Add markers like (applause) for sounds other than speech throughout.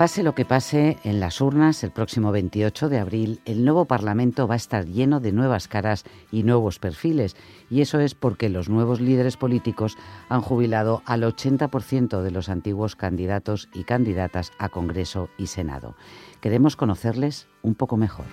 Pase lo que pase en las urnas el próximo 28 de abril, el nuevo Parlamento va a estar lleno de nuevas caras y nuevos perfiles. Y eso es porque los nuevos líderes políticos han jubilado al 80% de los antiguos candidatos y candidatas a Congreso y Senado. Queremos conocerles un poco mejor.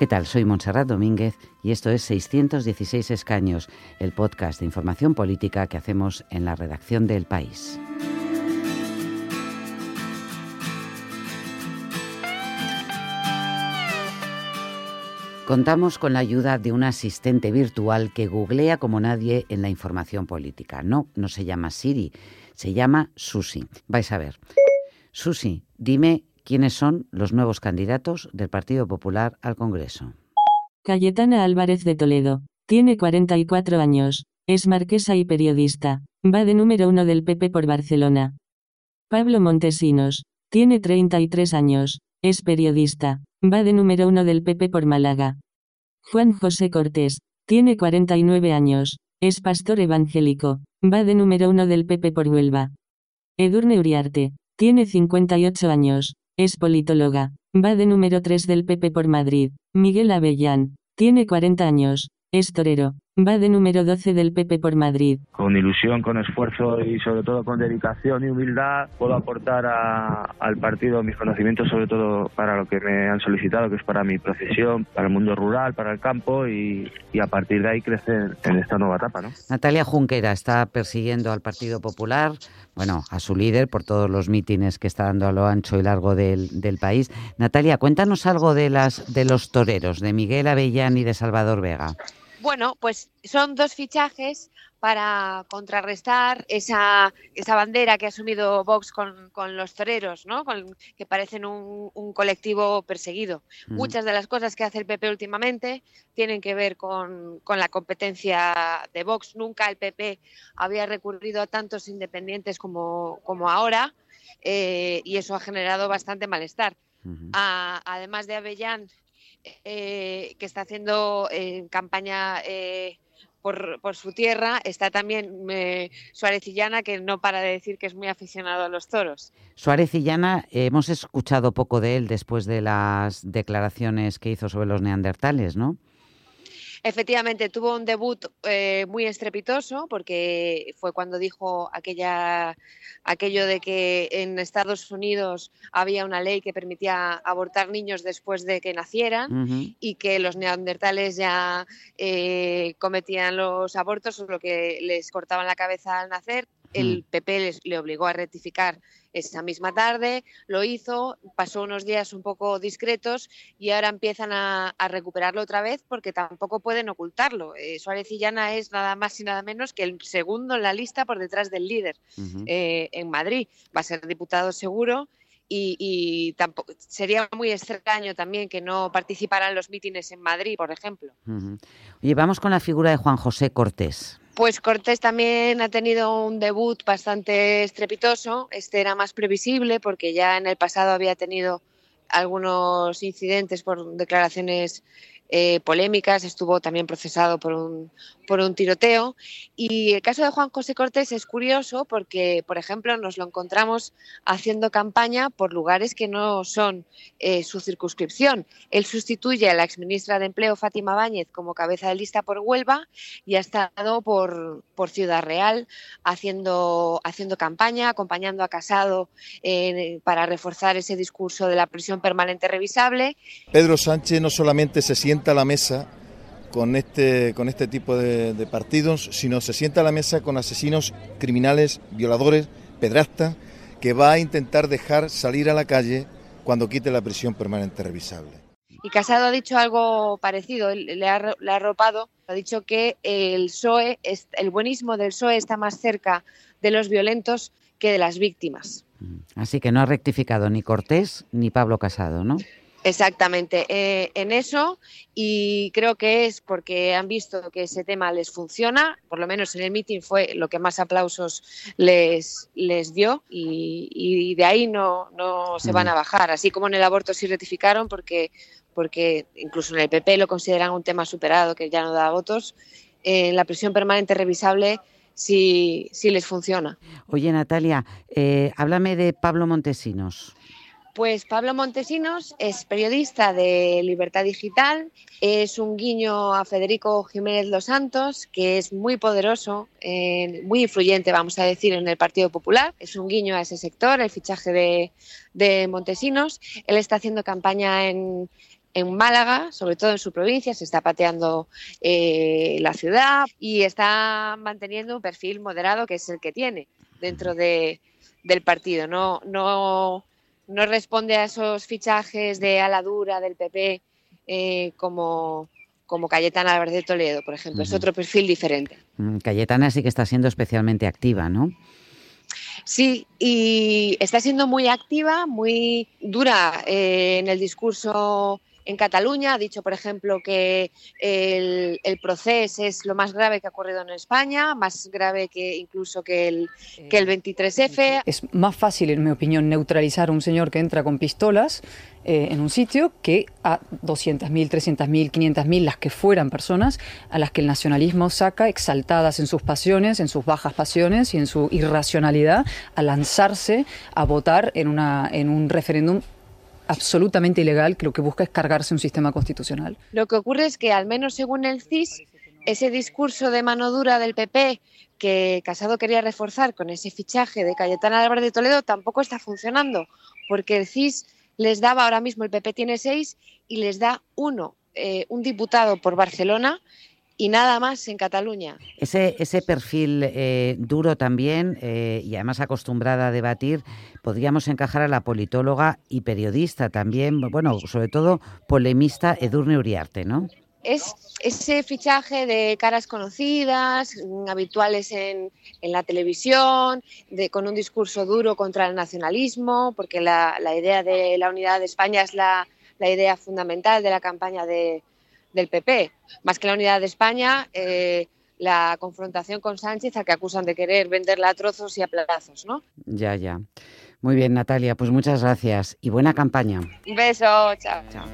¿Qué tal? Soy Montserrat Domínguez y esto es 616 Escaños, el podcast de información política que hacemos en la redacción del País. Contamos con la ayuda de un asistente virtual que googlea como nadie en la información política. No, no se llama Siri, se llama Susi. Vais a ver. Susi, dime ¿Quiénes son los nuevos candidatos del Partido Popular al Congreso? Cayetana Álvarez de Toledo. Tiene 44 años. Es marquesa y periodista. Va de número uno del PP por Barcelona. Pablo Montesinos. Tiene 33 años. Es periodista. Va de número uno del PP por Málaga. Juan José Cortés. Tiene 49 años. Es pastor evangélico. Va de número uno del PP por Huelva. Edurne Uriarte. Tiene 58 años. Es politóloga. Va de número 3 del PP por Madrid. Miguel Avellán. Tiene 40 años. Es torero. Va de número 12 del PP por Madrid. Con ilusión, con esfuerzo y sobre todo con dedicación y humildad puedo aportar al partido mis conocimientos sobre todo para lo que me han solicitado, que es para mi profesión, para el mundo rural, para el campo y, a partir de ahí crecer en esta nueva etapa. ¿no? Natalia Junquera está persiguiendo al Partido Popular, bueno, a su líder por todos los mítines que está dando a lo ancho y largo del, del país. Natalia, cuéntanos algo de, las, de los toreros, de Miguel Avellán y de Salvador Vega. Bueno, pues son dos fichajes para contrarrestar esa, esa bandera que ha asumido Vox con, los toreros, ¿no? que parecen un, colectivo perseguido. Muchas de las cosas que hace el PP últimamente tienen que ver con, la competencia de Vox. Nunca el PP había recurrido a tantos independientes como, como ahora eh, y eso ha generado bastante malestar. además de Avellán, eh, que está haciendo eh, campaña eh, por, por, su tierra, está también Suárez Illana, que no para de decir que es muy aficionado a los toros. Suárez Illana, hemos escuchado poco de él después de las declaraciones que hizo sobre los neandertales, ¿no? Efectivamente, tuvo un debut eh, muy estrepitoso porque fue cuando dijo aquella, aquello de que en Estados Unidos había una ley que permitía abortar niños después de que nacieran y que los neandertales ya eh, cometían los abortos o lo que les cortaban la cabeza al nacer. El PP hmm. les, le obligó a rectificar esa misma tarde, lo hizo, pasó unos días un poco discretos y ahora empiezan a, recuperarlo otra vez porque tampoco pueden ocultarlo. Eh, Suárez y Llana es nada más y nada menos que el segundo en la lista por detrás del líder eh, en Madrid. Va a ser diputado seguro. Y, tampoco, sería muy extraño también que no participaran los mítines en Madrid, por ejemplo. Y vamos con la figura de Juan José Cortés. Pues Cortés también ha tenido un debut bastante estrepitoso. Este era más previsible porque ya en el pasado había tenido algunos incidentes por declaraciones eh, polémicas, estuvo también procesado por un, por un tiroteo. Y el caso de Juan José Cortés es curioso porque, por ejemplo, nos lo encontramos haciendo campaña por lugares que no son eh, su circunscripción. Él sustituye a la exministra de Empleo, Fátima Báñez, como cabeza de lista por Huelva y ha estado por, por Ciudad Real haciendo, haciendo campaña, acompañando a Casado eh, para reforzar ese discurso de la prisión permanente revisable. Pedro Sánchez no solamente se siente a la mesa con este, con este tipo de, partidos, sino se sienta a la mesa con asesinos criminales, violadores, pedrastas, que va a intentar dejar salir a la calle cuando quite la prisión permanente revisable. Y Casado ha dicho algo parecido, le ha, le ha arropado, ha dicho que el PSOE, el buenismo del PSOE está más cerca de los violentos que de las víctimas. Así que no ha rectificado ni Cortés ni Pablo Casado, ¿no? Exactamente, eh, en eso y creo que es porque han visto que ese tema les funciona, por lo menos en el meeting fue lo que más aplausos les, les dio y, de ahí no, no se van a bajar, así como en el aborto sí rectificaron porque, porque incluso en el PP lo consideran un tema superado que ya no da votos, en la prisión permanente revisable si, si les funciona. Oye, Natalia, eh, háblame de Pablo Montesinos. Pues Pablo Montesinos es periodista de Libertad Digital, es un guiño a Federico Jiménez Los Santos, que es muy poderoso, eh, muy influyente, vamos a decir, en el Partido Popular. Es un guiño a ese sector, el fichaje de, Montesinos. Él está haciendo campaña en, Málaga, sobre todo en su provincia, se está pateando eh, la ciudad y está manteniendo un perfil moderado que es el que tiene dentro del partido. No, no no responde a esos fichajes de aladura del PP eh, como, como Cayetana Álvarez de Toledo, por ejemplo. Es otro perfil diferente. Mm, Cayetana sí que está siendo especialmente activa, ¿no? Sí, y está siendo muy activa, muy dura eh, en el discurso en Cataluña. Ha dicho, por ejemplo, que el, proceso es lo más grave que ha ocurrido en España, más grave que incluso que el, que el 23F. Es más fácil, en mi opinión, neutralizar a un señor que entra con pistolas eh, en un sitio que a 200.000, 300.000, 500.000, las que fueran personas a las que el nacionalismo saca exaltadas en sus pasiones, en sus bajas pasiones y en su irracionalidad a lanzarse a votar en, una, en un referéndum absolutamente ilegal que lo que busca es cargarse un sistema constitucional. Lo que ocurre es que, al menos según el CIS, ese discurso de mano dura del PP que Casado quería reforzar con ese fichaje de Cayetana Álvarez de Toledo tampoco está funcionando, porque el CIS les daba ahora mismo, el PP tiene seis y les da uno, eh, un diputado por Barcelona y nada más en Cataluña. Ese, ese perfil eh, duro también eh, y además acostumbrada a debatir, podríamos encajar a la politóloga y periodista también, bueno, sobre todo polemista Edurne Uriarte, ¿no? Es ese fichaje de caras conocidas, habituales en, en la televisión, de, con un discurso duro contra el nacionalismo, porque la, la idea de la unidad de España es la, la idea fundamental de la campaña de, del PP. Más que la unidad de España, eh, la confrontación con Sánchez, a que acusan de querer venderla a trozos y a plazos, ¿no? Ya, ya. Muy bien, Natalia, pues muchas gracias y buena campaña. Un beso, chao. chao.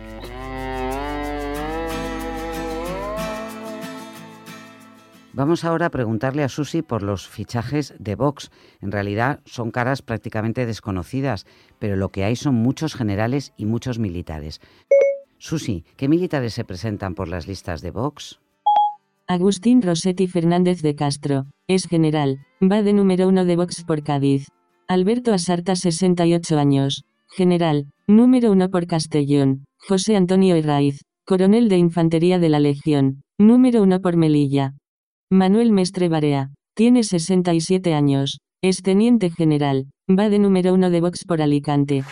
Vamos ahora a preguntarle a Susi por los fichajes de Vox. En realidad son caras prácticamente desconocidas, pero lo que hay son muchos generales y muchos militares. Susi, ¿qué militares se presentan por las listas de Vox? Agustín Rossetti Fernández de Castro, es general, va de número uno de Vox por Cádiz. Alberto Asarta 68 años, general, número uno por Castellón. José Antonio Herraiz, coronel de Infantería de la Legión, número uno por Melilla. Manuel Mestre Barea, tiene 67 años, es teniente general, va de número uno de Vox por Alicante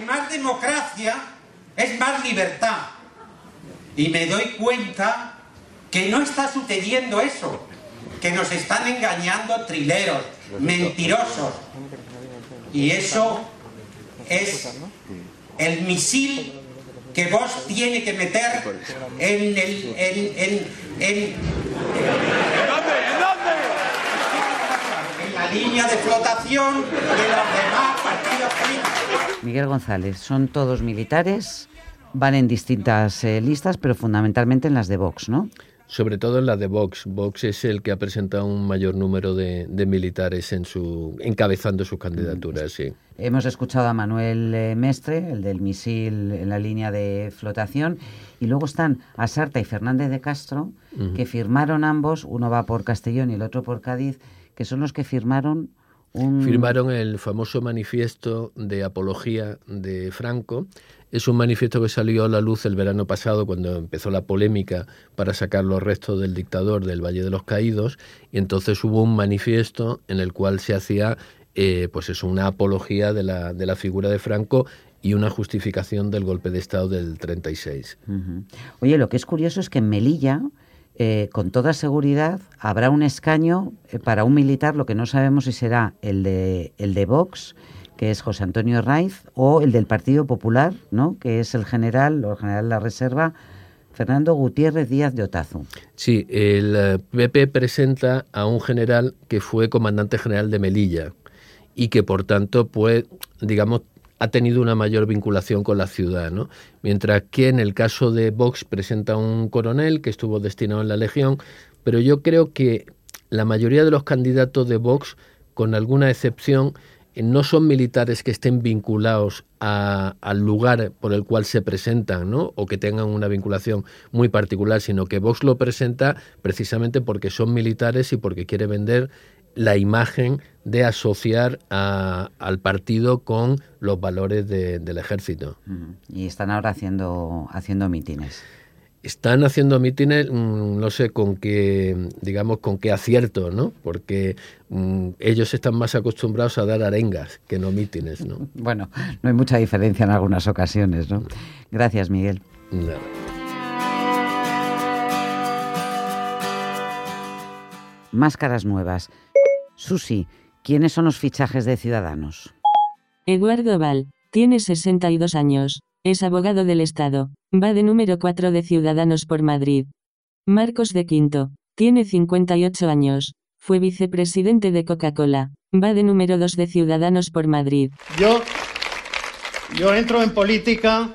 más democracia es más libertad. Y me doy cuenta que no está sucediendo eso, que nos están engañando trileros, mentirosos. Y eso es el misil que vos tiene que meter en el... En, en, en, la línea de flotación de los demás. Miguel González, son todos militares, van en distintas eh, listas, pero fundamentalmente en las de Vox, ¿no? Sobre todo en las de Vox. Vox es el que ha presentado un mayor número de, militares en su encabezando sus candidaturas, sí. Hemos escuchado a Manuel eh, Mestre, el del misil en la línea de flotación, y luego están Asarta y Fernández de Castro, que firmaron ambos, uno va por Castellón y el otro por Cádiz, que son los que firmaron un... Firmaron el famoso manifiesto de apología de Franco. Es un manifiesto que salió a la luz el verano pasado cuando empezó la polémica para sacar los restos del dictador del Valle de los Caídos y entonces hubo un manifiesto en el cual se hacía eh, pues eso, una apología de la, de la figura de Franco y una justificación del golpe de Estado del 36. Oye, lo que es curioso es que en Melilla eh, con toda seguridad habrá un escaño eh, para un militar, lo que no sabemos si será el de, el de Vox, que es José Antonio Raiz, o el del Partido Popular, ¿no? que es el general, o el general de la Reserva, Fernando Gutiérrez Díaz de Otazu. Sí, el PP eh, presenta a un general que fue comandante general de Melilla y que por tanto, pues, digamos, ha tenido una mayor vinculación con la ciudad, ¿no? Mientras que en el caso de Vox presenta un coronel que estuvo destinado en la Legión, pero yo creo que la mayoría de los candidatos de Vox, con alguna excepción, no son militares que estén vinculados al lugar por el cual se presentan, ¿no? O que tengan una vinculación muy particular, sino que Vox lo presenta precisamente porque son militares y porque quiere vender la imagen de asociar al partido con los valores del ejército. Y están ahora haciendo, haciendo mítines están haciendo mítines, mm, no sé con qué, digamos, con qué acierto, ¿no? Porque mm, ellos están más acostumbrados a dar arengas que no mítines, ¿no? (laughs) Bueno, no hay mucha diferencia en algunas ocasiones, ¿no? Gracias, Miguel. Máscaras nuevas. Susi, ¿quiénes son los fichajes de Ciudadanos? Eduardo Val, tiene 62 años, es abogado del Estado. Va de número 4 de Ciudadanos por Madrid. Marcos de Quinto. Tiene 58 años. Fue vicepresidente de Coca-Cola. Va de número 2 de Ciudadanos por Madrid. Yo, yo entro en política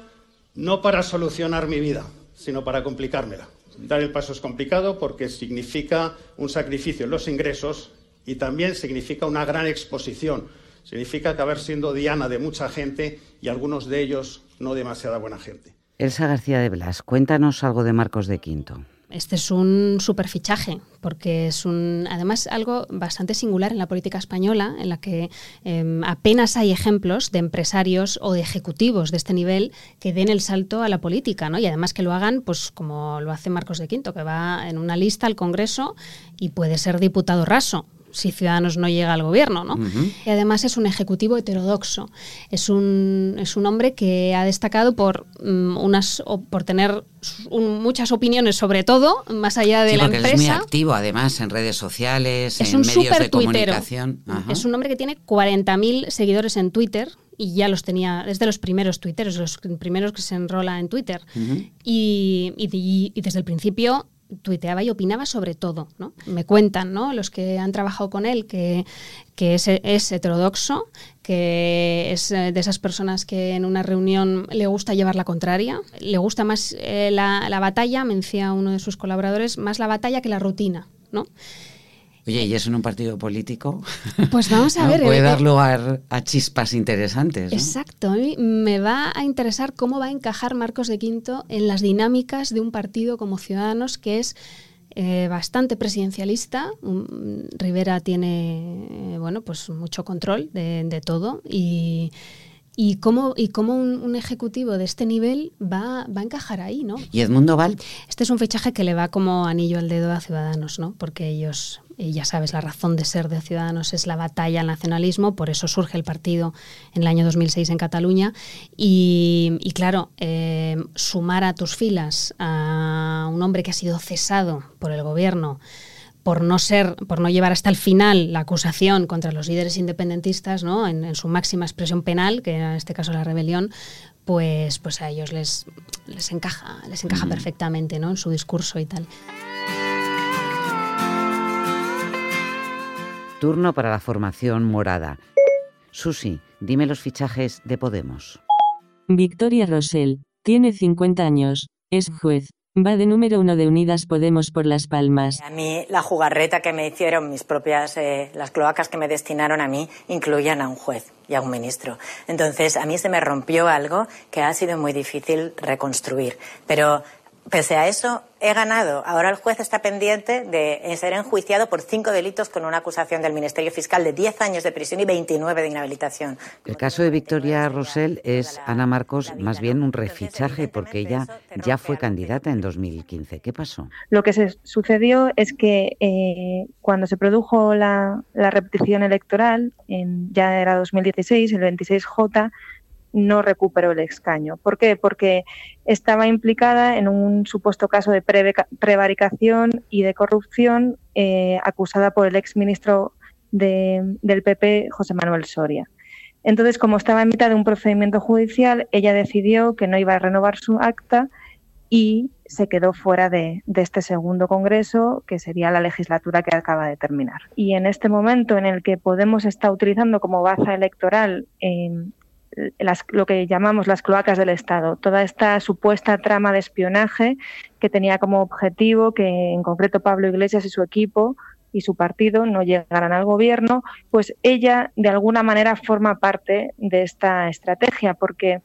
no para solucionar mi vida, sino para complicármela. Dar el paso es complicado porque significa un sacrificio en los ingresos y también significa una gran exposición. Significa acabar siendo diana de mucha gente y algunos de ellos no demasiada buena gente. Elsa García de Blas, cuéntanos algo de Marcos de Quinto. Este es un superfichaje, porque es un, además algo bastante singular en la política española, en la que em, apenas hay ejemplos de empresarios o de ejecutivos de este nivel que den el salto a la política, ¿no? Y además que lo hagan, pues como lo hace Marcos de Quinto, que va en una lista al Congreso y puede ser diputado raso si Ciudadanos no llega al gobierno, ¿no? Y además es un ejecutivo heterodoxo. Es un, es un hombre que ha destacado por mm, unas por tener muchas opiniones sobre todo, más allá de la empresa. Es muy activo además en redes sociales, en medios de comunicación. Es un hombre que tiene 40.000 seguidores en Twitter y ya los tenía, es de los primeros tuiteros, los primeros que se enrola en Twitter. y, y desde el principio tuiteaba y opinaba sobre todo. ¿no? Me cuentan ¿no? los que han trabajado con él que, que es, heterodoxo, que es eh, de esas personas que en una reunión le gusta llevar la contraria, le gusta más eh, la, la, batalla, me decía uno de sus colaboradores, más la batalla que la rutina. ¿no? Oye, ¿y eso en un partido político? (laughs) Pues vamos a (laughs) ver. Puede eh, dar lugar a chispas interesantes. Exacto. A mí me va a interesar cómo va a encajar Marcos de Quinto en las dinámicas de un partido como Ciudadanos que es eh, bastante presidencialista. Rivera tiene, bueno, pues mucho control de, todo y y cómo, y cómo un, ejecutivo de este nivel va, va, a encajar ahí, ¿no? ¿Y Edmundo Val? Este es un fichaje que le va como anillo al dedo a Ciudadanos, ¿no? Porque ellos y ya sabes, la razón de ser de Ciudadanos es la batalla al nacionalismo, por eso surge el partido en el año 2006 en Cataluña. Y, claro, eh, sumar a tus filas a un hombre que ha sido cesado por el gobierno por no ser, por no llevar hasta el final la acusación contra los líderes independentistas, ¿no? en, su máxima expresión penal, que era en este caso la rebelión, pues, pues a ellos les, les encaja, les encaja perfectamente ¿no? en su discurso y tal. Turno para la formación morada. Susi, dime los fichajes de Podemos. Victoria Rosell, tiene 50 años, es juez, va de número uno de Unidas Podemos por Las Palmas. A mí la jugarreta que me hicieron mis propias, eh, las cloacas que me destinaron a mí, incluían a un juez y a un ministro. Entonces a mí se me rompió algo que ha sido muy difícil reconstruir. Pero Pese a eso, he ganado. Ahora el juez está pendiente de ser enjuiciado por cinco delitos con una acusación del Ministerio Fiscal de 10 años de prisión y 29 de inhabilitación. El caso de Victoria Rosell es, Ana Marcos, más bien un refichaje porque ella ya fue candidata en 2015. ¿Qué pasó? Lo que se sucedió es que eh, cuando se produjo la, repetición electoral, en, ya era 2016, el 26J, no recuperó el escaño. ¿Por qué? Porque estaba implicada en un supuesto caso de prevaricación y de corrupción eh, acusada por el exministro de, del PP, José Manuel Soria. Entonces, como estaba en mitad de un procedimiento judicial, ella decidió que no iba a renovar su acta y se quedó fuera de, este segundo congreso, que sería la legislatura que acaba de terminar. Y en este momento en el que Podemos está utilizando como baza electoral lo que llamamos las cloacas del Estado, toda esta supuesta trama de espionaje que tenía como objetivo que en concreto Pablo Iglesias y su equipo y su partido no llegaran al gobierno, pues ella de alguna manera forma parte de esta estrategia, porque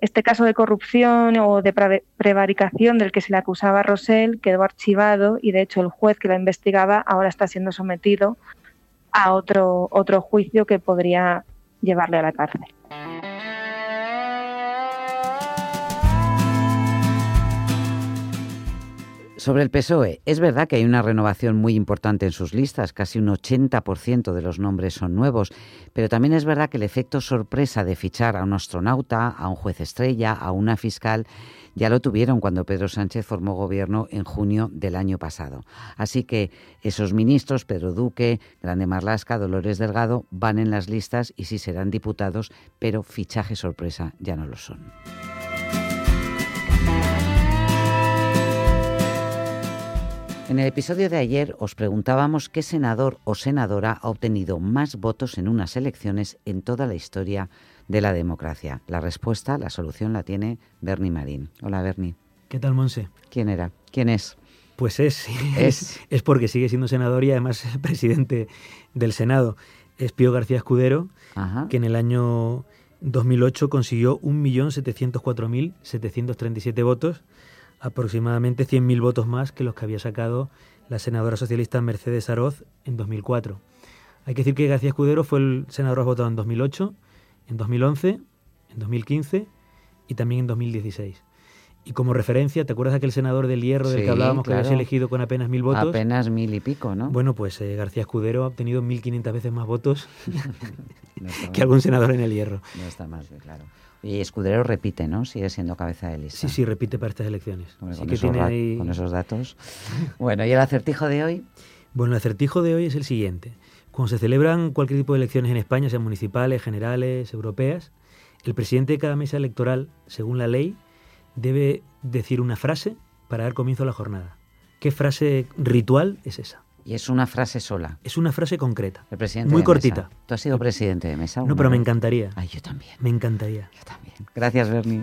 este caso de corrupción o de prevaricación del que se le acusaba a Rosell quedó archivado y de hecho el juez que la investigaba ahora está siendo sometido a otro, otro juicio que podría llevarle a la cárcel. Sobre el PSOE, es verdad que hay una renovación muy importante en sus listas, casi un 80% de los nombres son nuevos, pero también es verdad que el efecto sorpresa de fichar a un astronauta, a un juez estrella, a una fiscal, ya lo tuvieron cuando Pedro Sánchez formó gobierno en junio del año pasado. Así que esos ministros, Pedro Duque, Grande Marlasca, Dolores Delgado, van en las listas y sí serán diputados, pero fichaje sorpresa ya no lo son. En el episodio de ayer os preguntábamos qué senador o senadora ha obtenido más votos en unas elecciones en toda la historia de la democracia. La respuesta, la solución la tiene Bernie Marín. Hola Bernie. ¿Qué tal, Monse? ¿Quién era? ¿Quién es? Pues es, es, (laughs) es porque sigue siendo senador y además presidente del Senado. Es Pío García Escudero, que en el año 2008 consiguió 1.704.737 votos aproximadamente 100.000 votos más que los que había sacado la senadora socialista Mercedes Aroz en 2004. Hay que decir que García Escudero fue el senador más votado en 2008, en 2011, en 2015 y también en 2016. Y como referencia, ¿te acuerdas de aquel senador del Hierro del que hablábamos que había elegido con apenas mil votos? Apenas mil y pico, ¿no? Bueno, pues eh, García Escudero ha obtenido 1.500 veces más votos (laughs) que algún senador en el Hierro. No está mal, claro. Y Escudero repite, ¿no? Sigue siendo cabeza de lista. Sí, sí, repite para estas elecciones. con, esos datos. (laughs) bueno, ¿y el acertijo de hoy? Bueno, el acertijo de hoy es el siguiente. Cuando se celebran cualquier tipo de elecciones en España, sean municipales, generales, europeas, el presidente de cada mesa electoral, según la ley, debe decir una frase para dar comienzo a la jornada. ¿Qué frase ritual es esa? Y es una frase sola. Es una frase concreta. El presidente muy cortita. ¿Tú has sido presidente de mesa? No, pero me encantaría. Ay, yo también. Me encantaría. Yo también. Gracias, Bernie.